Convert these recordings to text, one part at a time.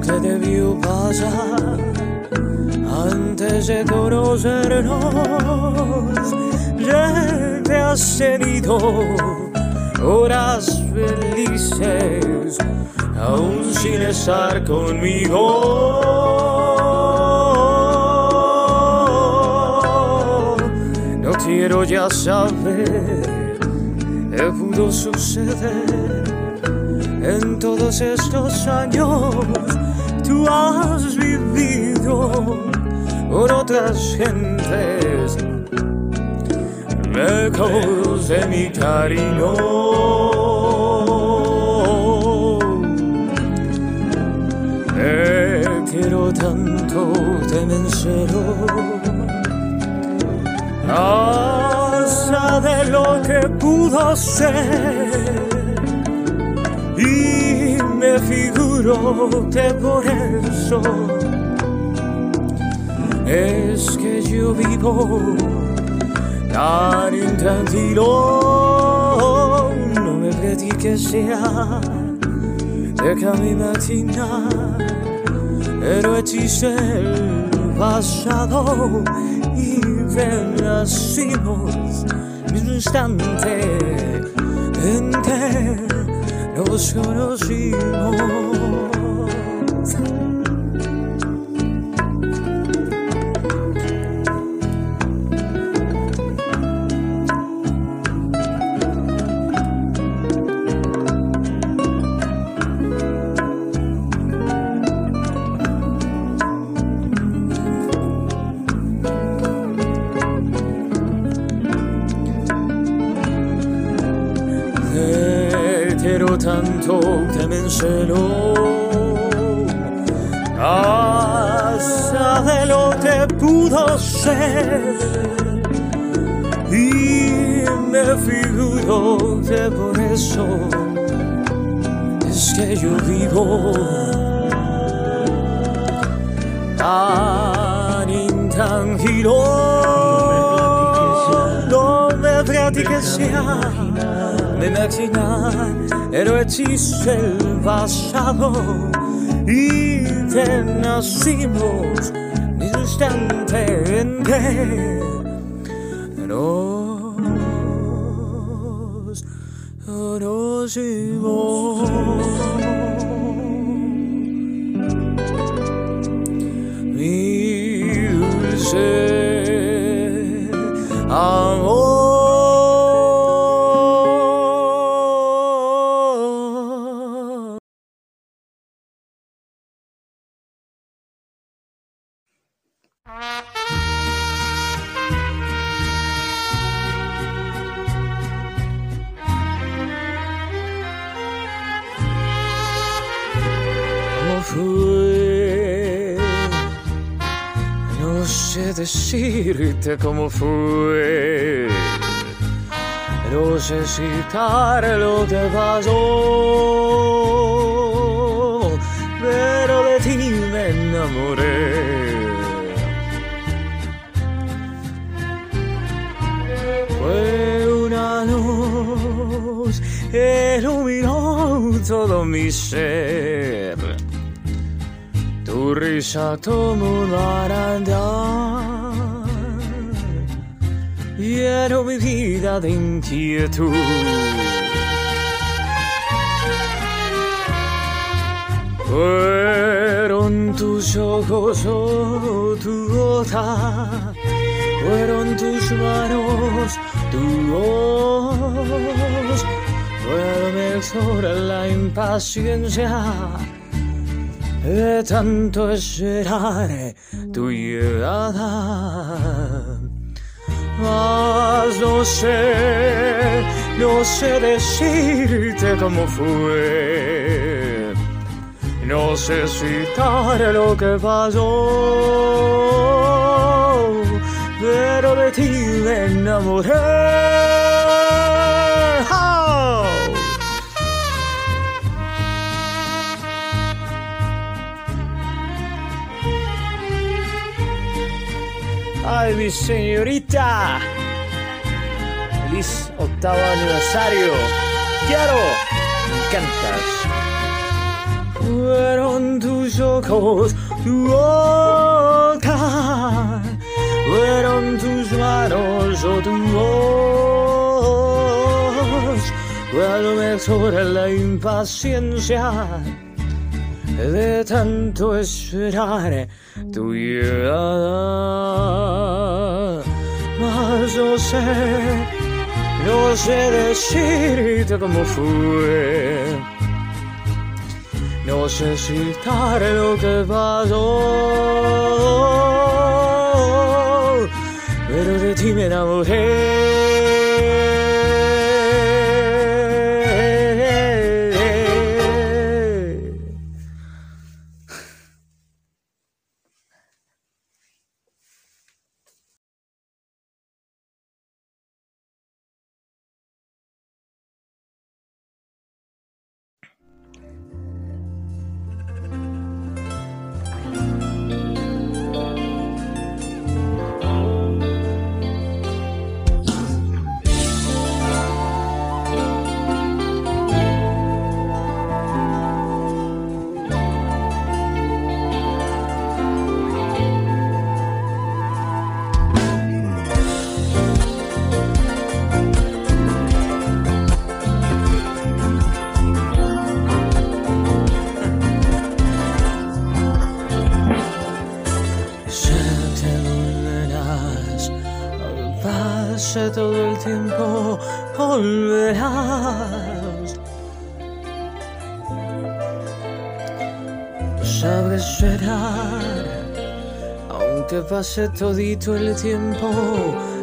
vio pasar antes de conocernos. Ya te has tenido horas felices, aún sin estar conmigo. No quiero ya saber qué pudo suceder en todos estos años. Tú has vivido con otras gentes lejos de mi cariño. Te quiero tanto, te. Hasta de lo que pudo ser. Me figuro que por eso es que yo vivo tan intranquilo. No me prediques ya, déjame imaginar, pero existe el pasado y renacimos mismo instante en que よろしくよろいの te menselo. Hasta de lo que pudo ser. Y me figuro que por eso es que yo vivo tan intranquilo. No me platiques ya de imaginar, pero existe el pasado y te nacimos el instante en que nos conocimos. Decirte cómo fue. No sé citar lo que pasó. Pero de ti me enamoré. Fue una luz que iluminó todo mi ser. Tu risa como una vida de inquietud. Fueron tus ojos o tu boca, fueron tus manos, tu voz, fue mejor la impaciencia de tanto esperar tu llegada. Mas no sé, no sé decirte cómo fue. No sé citar lo que pasó, pero de ti me enamoré. Ay, mi señorita. Feliz octavo aniversario. Quiero. Me encantas. fueron tus ojos, tu boca, fueron tus manos o tu voz, fue lo mejor la impaciencia de tanto esperar tu llegada. Mas no sé, no sé decirte cómo fue. No sé citar lo que pasó, pero de ti me enamoré. Volverás. Sabes esperar, aunque pase todito el tiempo,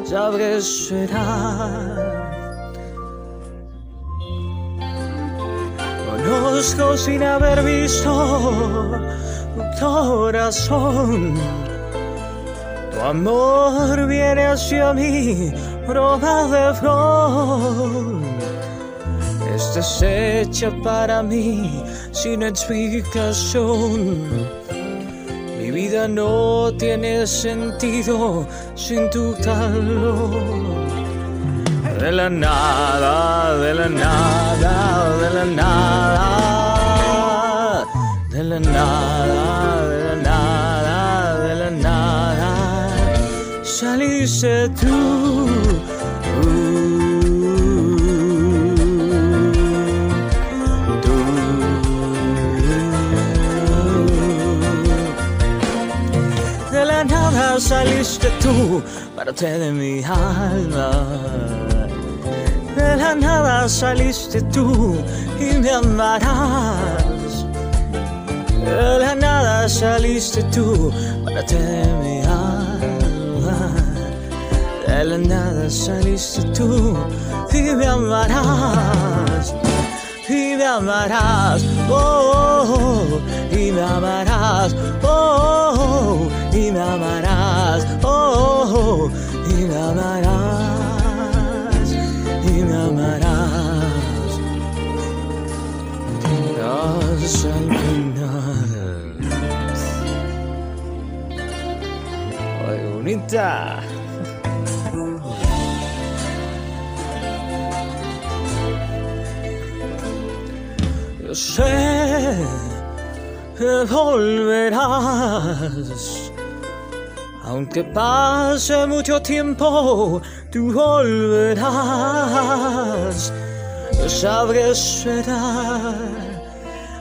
sabes esperar. Conozco sin haber visto tu corazón. Tu amor viene hacia mí, roba de flor. Es deshecha para mí sin explicación. Mi vida no tiene sentido sin tu calor. De la nada, de la nada, de la nada, de la nada, de la nada, de la nada, saliste. Tú. Saliste tú, parte de mi alma. De la nada saliste tú y me amarás. De la nada saliste tú, parte de mi alma. De la nada saliste tú y me amarás. Y me amarás, oh, y me amarás, oh, y me amarás, oh, y me amarás, y me amarás. Hasta el final. Ay, bonita. Yo sé que volverás. Aunque pase mucho tiempo, tú volverás. Yo sabré.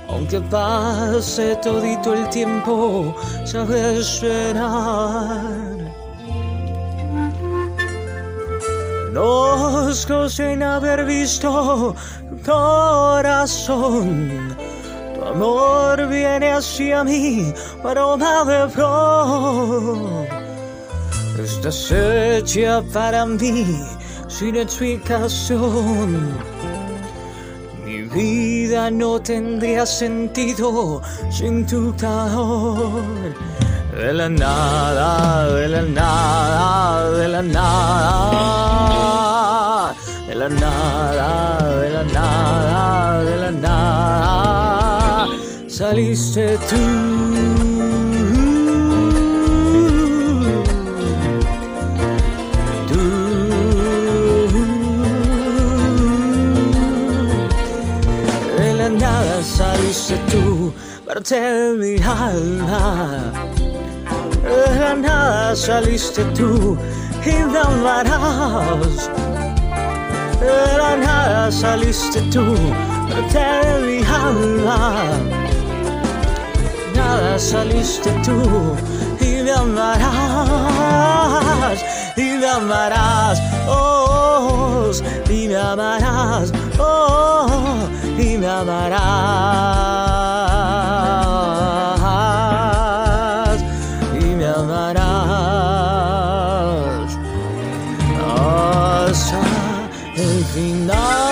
Aunque pase todito el tiempo, sabré esperar. Conozco sin haber visto corazón. Tu amor viene hacia mí, aroma de flor. Estás hecha para mí sin explicación. Mi vida no tendría sentido sin tu calor. De la nada, de la nada, de la nada, saliste tú. Tú. De la nada saliste tú, parte de mi alma. De la nada saliste tú y me amarás. De la nada saliste tú, parte de mi alma. Saliste tú y me amarás y me amarás, oh, y me amarás, oh, y me amarás, y me amarás hasta el final.